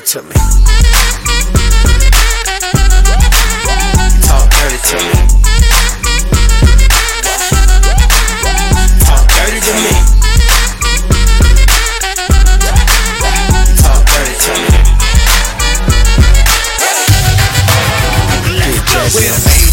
dirty to me. Talk dirty to me. Talk dirty to me. Talk dirty to me. Talk dirty to me. Talk dirty to me. Talk dirty to me.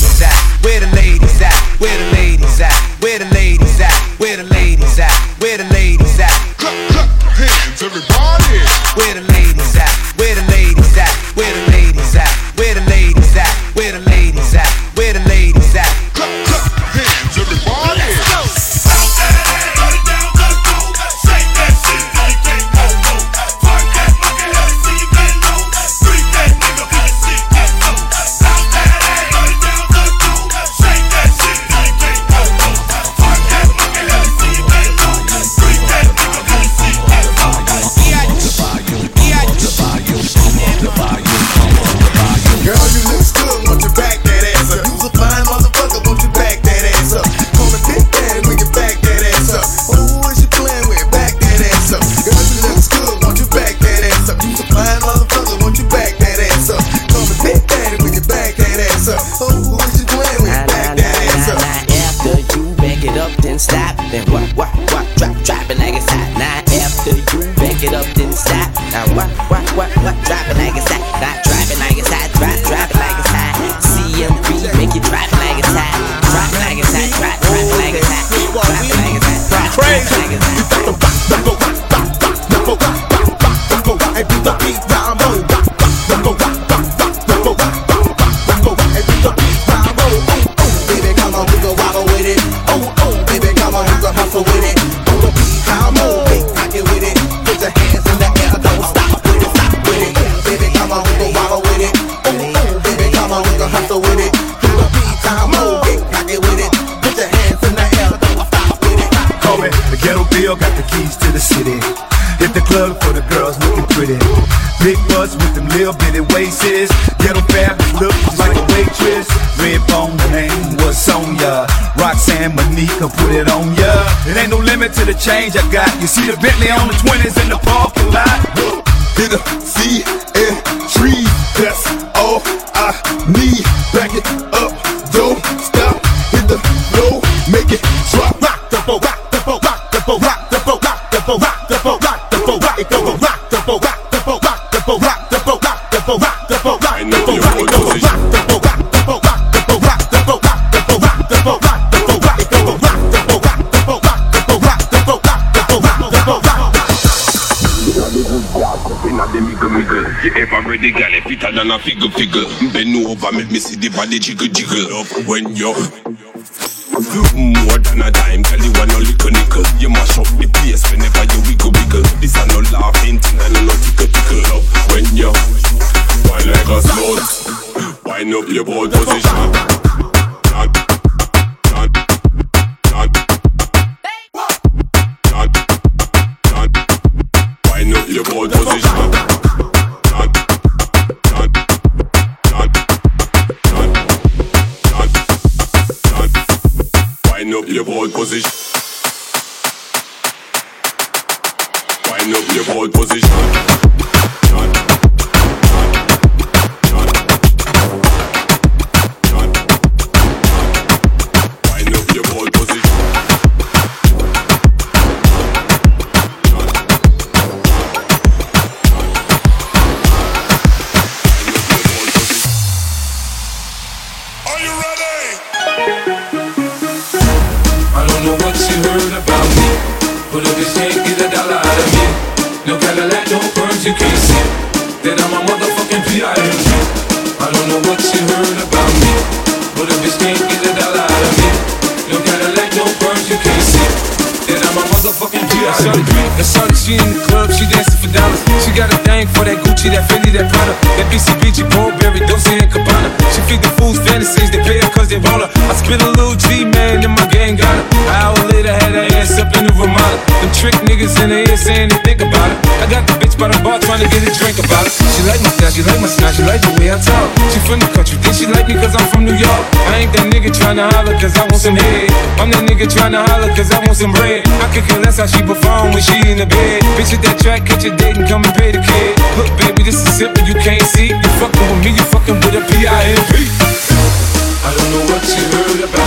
Pretty. Big butts with them little bitty waists. Ghetto fab look like a waitress. Red bone, the name was Sonya. Roxanne Monica put it on ya. It ain't no limit to the change I got. You see the Bentley on the 20s in the parking lot. Hit a C and tree. That's all I need. Back it than a figure figure Bend over make me see the body jiggle jiggle Love when you don't know what you heard about me, but if you can't get a dollar out of me, no Cadillac, no perms, you can't see. That I'm a motherfucking P.I.M.P. I don't know what you heard about me, but if you can't get a dollar out of me, no Cadillac, no perms, you can't see. That I'm a motherfucking P.I.M.P. That's all she in the club, she dancing for dollars. She got a thing for that Gucci, that Fendi, that Prada, that BCBG, Burberry, Dolce and Gabbana. She feed the fools fantasies, they pay her cause they want her. I spit a little G, man, and my gang got her. An hour later, had her ass up in the Ramada. Them trick niggas in the ear saying they think about it. I got the bitch by the bar trying to get a drink about it. She like my style, she like my style, she like the way I talk. She from the country, think she like me cause I'm from New York. I ain't that nigga tryna holler cause I want some head. I'm that nigga tryna holler cause I want some bread. I could less how she perform when she in the bed. Bitch at that track, catch a date and come and pay the kid. Look, baby, this is simple, you can't see. You fucking with me, you fucking with a P.I.M.P. I don't know what you heard about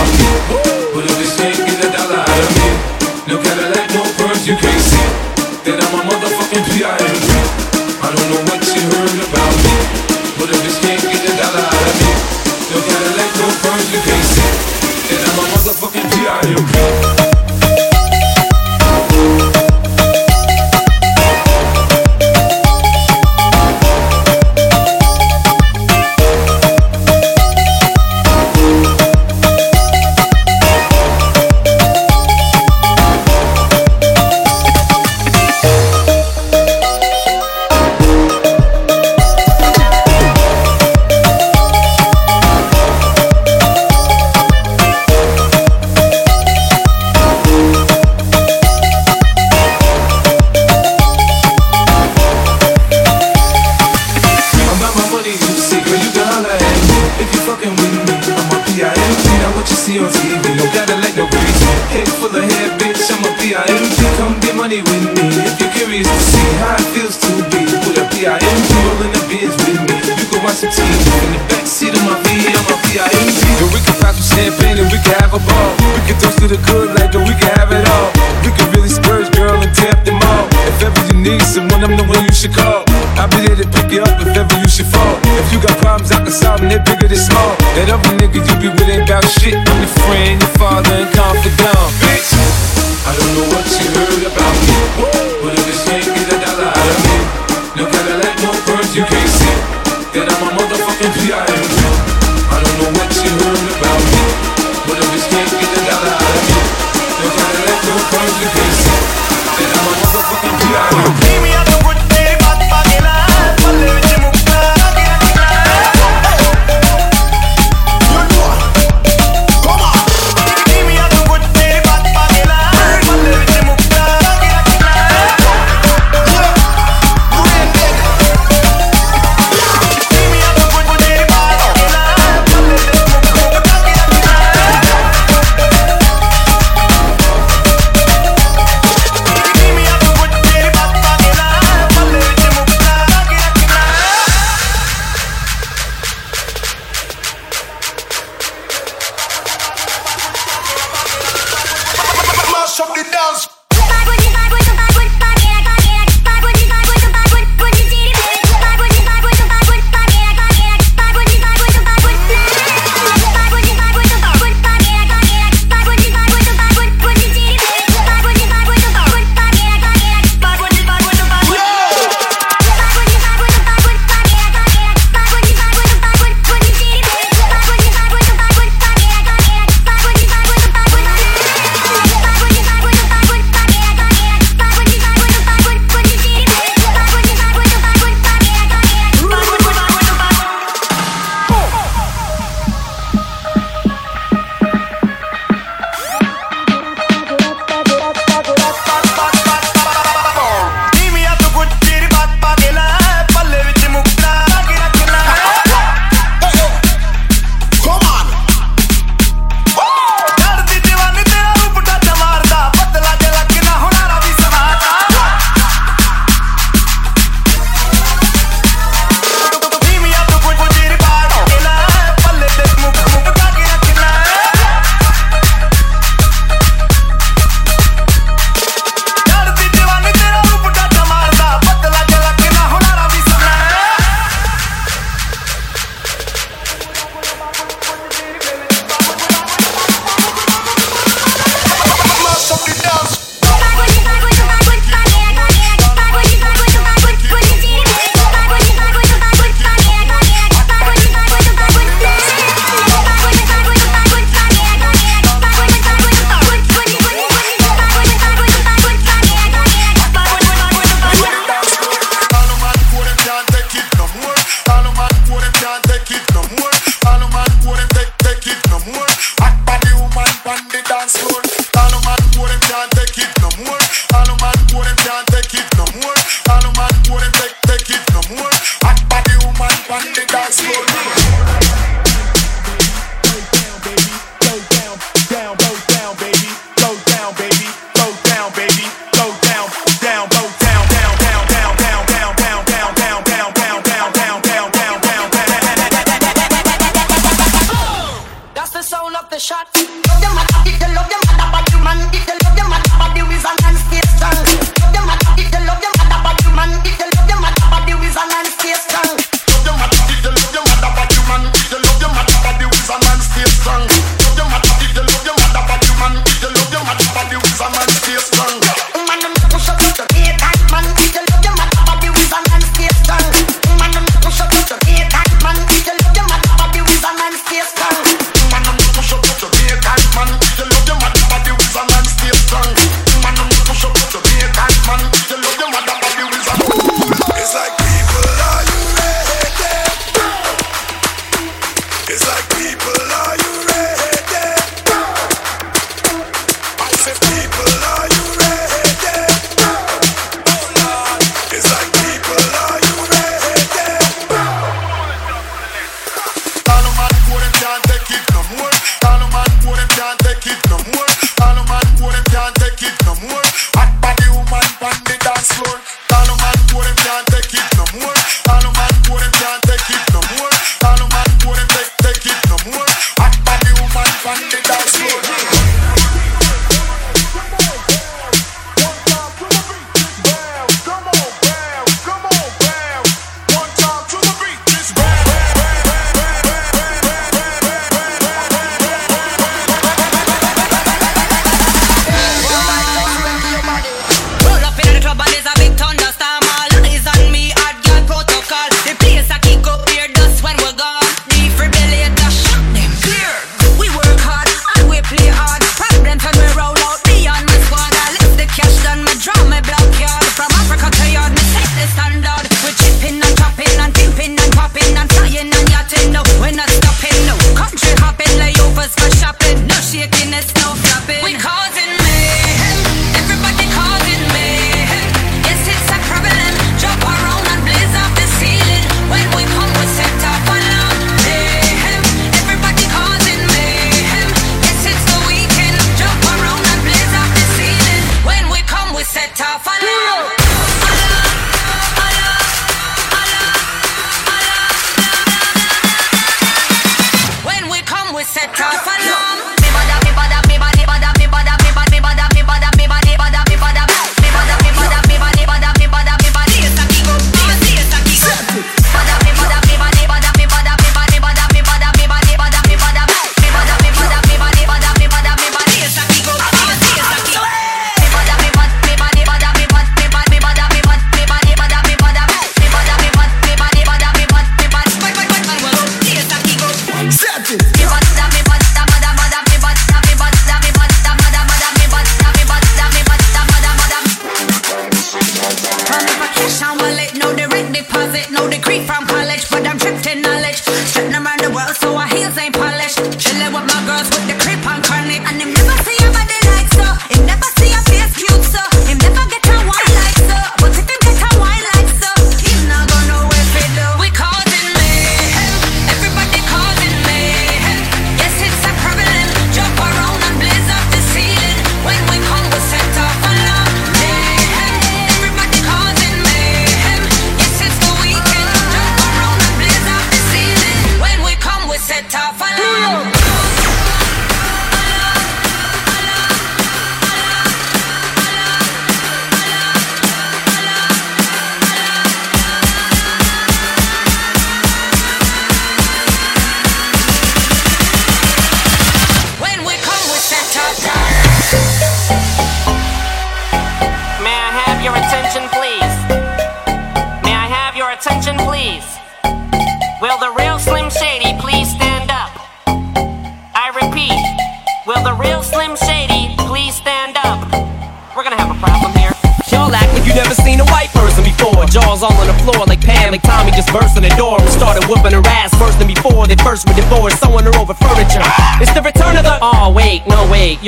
holler at me if you fucking with me. I'm a P.I.M.P. Now what you see on TV, no gotta let no breeze. Head full of hair, bitch, I'm a P.I.M.P. Come get money with me if you're curious to see how it feels to be with a P.I.M.P. Rolling the biz with me. You can watch some TV in the back seat of my V. I'm a P.I.M.P. And we can pop some champagne and we can have a ball. We can toast to the good like that we can have it all. we if ever you need someone, I'm the one you should call. I'll be there to pick you up if ever you should fall. If you got problems, I can solve them, they're bigger than small. That other nigga you be with ain't about shit. I'm your friend, your father, and confidant, bitch. I don't know what you heard about me, but if it's ain't get a dollar out of me, no Cadillac, no birds, you can't see that I'm a motherfucking PI. I don't know what you heard about me, but if it's can't get a dollar out of me, no Cadillac, no birds, you can't see. Leave me alone. People, are you ready?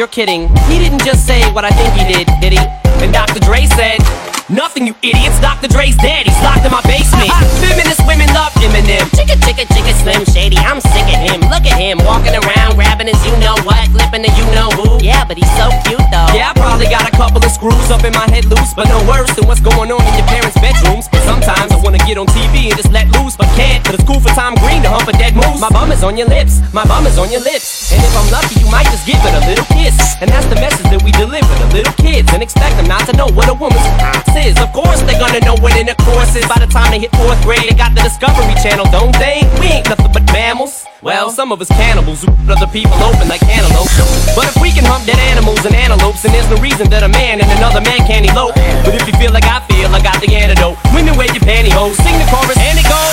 You're kidding. He didn't just say what I think he did, did he? And Dr. Dre said. Nothing, you idiots. Dr. Dre's dead. He's locked in my basement. Feminist women love Eminem. Chicka, chicka, chicka, Slim Shady. I'm sick of him. Look at him walking around, grabbing his you know what, flipping the you know who. Yeah, but he's so cute though. Yeah, I probably got a screws up in my head loose, but no worse than what's going on in your parents' bedrooms. Sometimes I wanna get on TV and just let loose, but can't. But it's cool for Tom Green to hump a dead moose. My bum is on your lips. My bum is on your lips. And if I'm lucky, you might just give it a little kiss. And that's the message that we deliver to little kids and expect them not to know what a woman's ass is. Of course, they're gonna know what intercourse is by the time they hit fourth grade. They got the Discovery Channel, don't they? We ain't nothing but mammals. Well, some of us cannibals who other people open like antelopes. But if we can hump dead animals and antelopes, then there's no reason that a man and another man can't elope. But if you feel like I feel, I got the antidote. Women wear your pantyhose, sing the chorus, and it goes.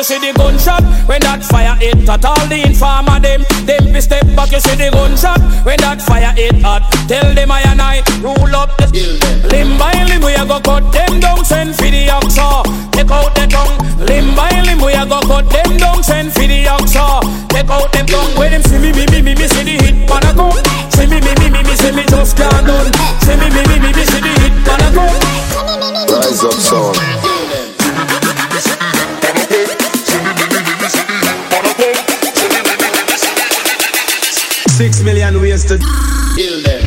You see the gunshot when that fire hit at all the informer them. Them be step back. You see the gunshot when that fire hit hot. Tell them I and I rule up the limb by limb. We a go cut them down, send for the oxa. Take out the tongue. Limb by limb. We a go cut them down, send for the oxa. Take out them tongue. When them see me me me me me see the hit man a come. See me me me me me see me just can't done. See me me me me me see the hit man a come. Rise up, son. Six million ways to Kill them.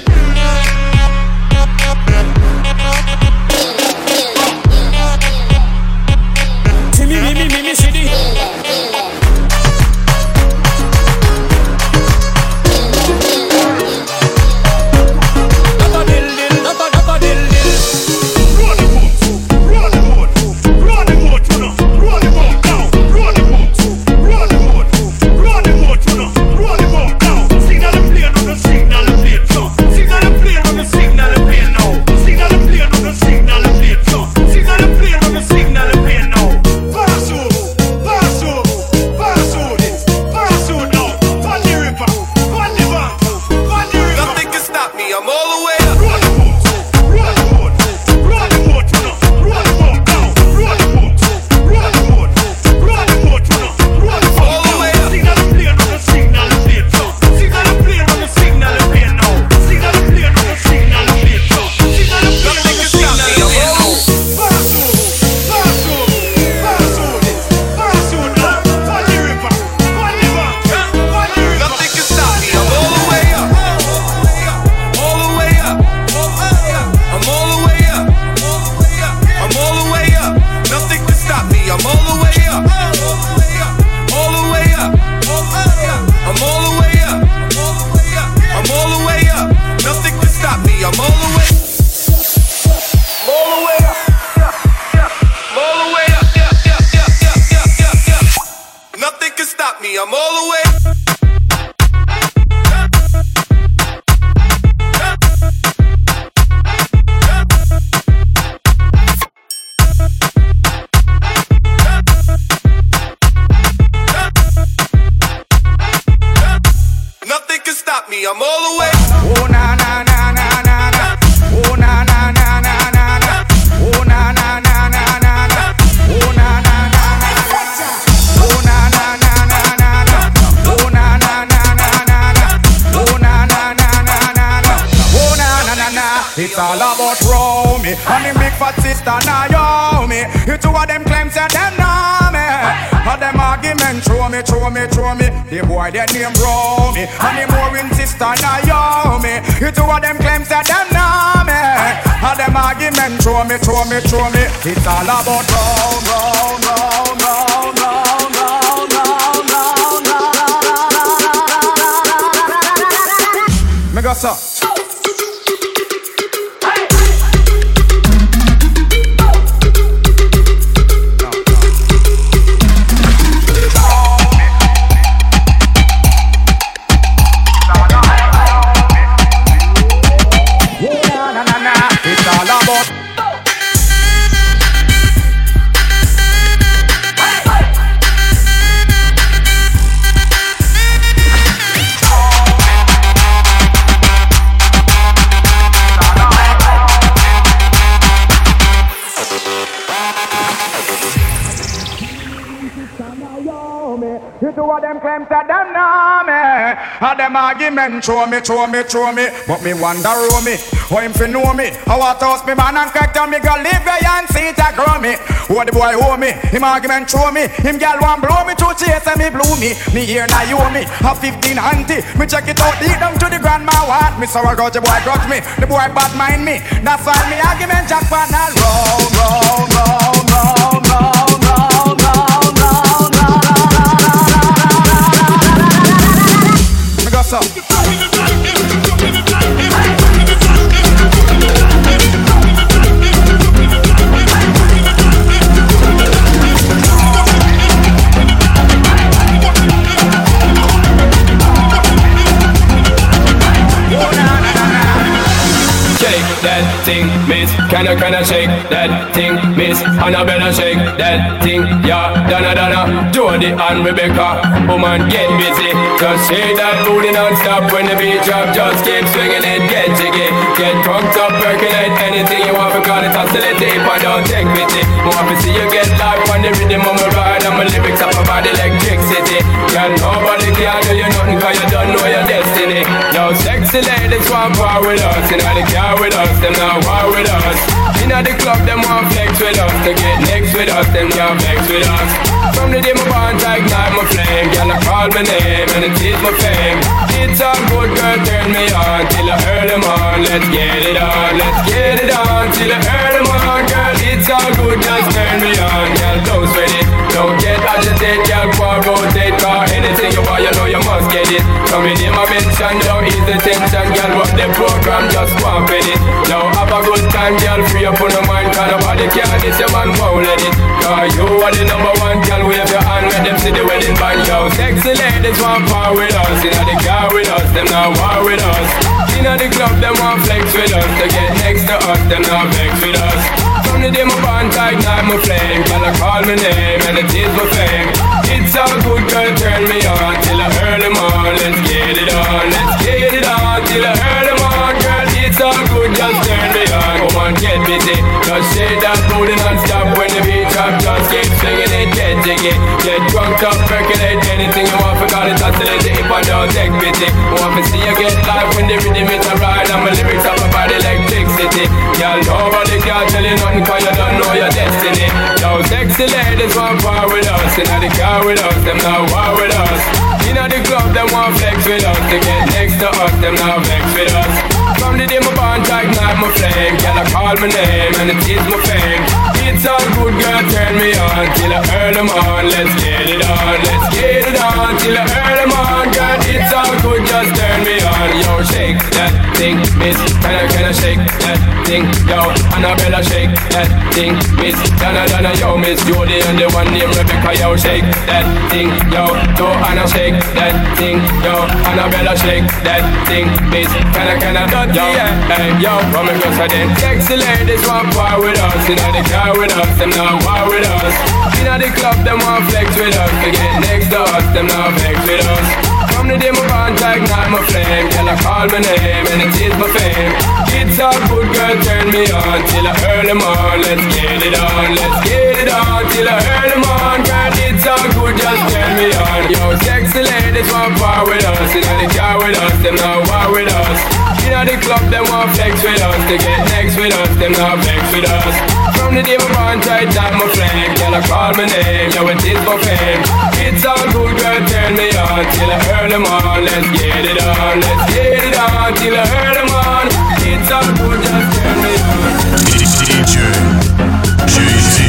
Romy and the big fat sister Naomi. You two of them claims that them know me. All them argument throw me, throw me, throw me. The boy that name Romy and the Maureen sister Naomi. You two of them claims that them know me. All them argument throw me, throw me, throw me. It's all about round, round, round, round, round, round. Me go so. now. It's all about them that them know me And them argument show me, show me, show me But me wonder who me How him fi know me I toss me man and crack down me go live where and see it a grow me Who the boy owe me Him argument show me Him gal want blow me to chase and me blew me Me here now you me Have 15 auntie Me check it out deep down to the grandma what Me sour got the boy got me The boy bad mind me That's why me argument jackpot now round, round, round, round, Shake that thing, man! Can you, kinda shake that thing miss? better shake that thing, yeah. Donna, Donna, Jody and Rebecca. Woman, get busy. Just shake that booty non-stop when the beat drop. Just keep swinging it, get jiggy. Get drunk up, percolate anything you want because it's. If I don't take pity, want to see you get live on the rhythm of my ride and my lyrics up about electricity. Girl, nobody can do you nothing cause you don't know your destiny. Yo, sexy ladies want power with us, And you know they care with us, them not war with us. In the club, them want flex with us, to get next with us, them can't flex with us. From the day my bond, I ignite my flame, girl, I call my name and it is my fame. It's all good, girl, turn me on till I heard them on. Let's get it on, let's get it on till I heard them on, girl. It's all good, just turn me on, girl. Don't sweat it, don't get agitated, girl. Go rotate, car anything you want, you know you must get it. Come in, my mention, don't ease the tension, girl. What the program, just walk with it. Now have a good time, girl. Free up on your mind, cause nobody care. This your man won't let it. Cause you are the number one, girl. Wave your hand, let them see the wedding band, yo. Sexy ladies want power with us, you know the car with us, them not war with us. In the club, them want flex with us. To get next to us, them not vex with us. From the day my bond tight, ignite my flame. Girl, I call my name and it is my fame. It's all good, girl, turn me on till I them on. Let's get it on, let's get it on till I them on, girl. It's all good, just turn me on. Come on, get busy. Just shake that booty non-stop when the beat drop. Just keep swinging it, get jiggy. Get drunk up, percolate anything you want. Forgot it, oscillate it if I don't take pity. Want to see you get live when the rhythm is a ride. And my lyrics up about electricity. Girl, nobody can tell you nothing cause you don't know your destiny. Now sexy ladies want power with us. In the car with us, them not war with us. In the club, them want flex with us. To get next to us, them not vex with us. From the day my bond I ignite my flame Girl, I call my name and it is my fame It's all good, girl, turn me on. Till I earn them on, let's get it on. Let's get it on, till I earn them on Girl, it's all good, just turn me on. Yo, shake that thing, miss. Can I, can I shake that thing? Yo, Annabella, shake that thing, miss. Donna, Donna, yo, miss. And the one named Rebecca, yo, shake that thing Yo, Joanna, shake that thing Yo, Annabella, shake that thing, miss. Can I, can I, yo, hey, yo, from a girl then Sexy ladies want war with us You know the car with us, them not war with us. Know the club, them want flex with us. To get next to us, them not vex with us. From the day my bond ignite my flame. Girl I call my name and it is my fame. It's a good girl turn me on Till I earn them on Let's get it on, let's get it on Till I earn them on Girl it's all good just turn me on. Yo sexy ladies want part with us. Know they car with us, them not war with us Know the club them want flex with us. They get next with us, them not vex with us. From the day my bond tight down my flame Girl I call my name, yo it is my fame. It's all good girl turn me on Till I earn them on Let's get it on, let's get it on Till I earn them on It's all good just turn me on. DJ. DJ